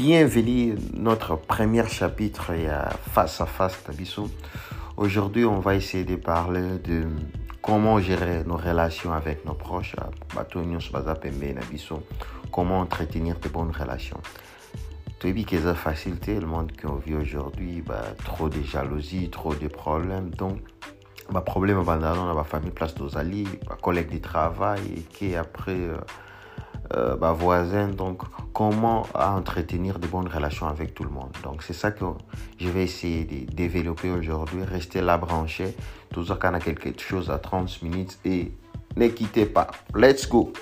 Bienvenue notre premier chapitre et face à face Tabiso. Aujourd'hui, on va essayer de parler de comment gérer nos relations avec nos proches, comment entretenir de bonnes relations. Que c'est facilité, le monde qu'on vit aujourd'hui, bah, trop de jalousie, trop de problèmes. Donc, bah, problème dans la famille, place aux alliés, bah, collègues de travail, et qui après, euh, euh, voisin. Donc, comment entretenir de bonnes relations avec tout le monde. Donc, c'est ça que je vais essayer de développer aujourd'hui. Restez là branché. Toujours qu'on a quelque chose à 30 minutes et ne quittez pas. Let's go!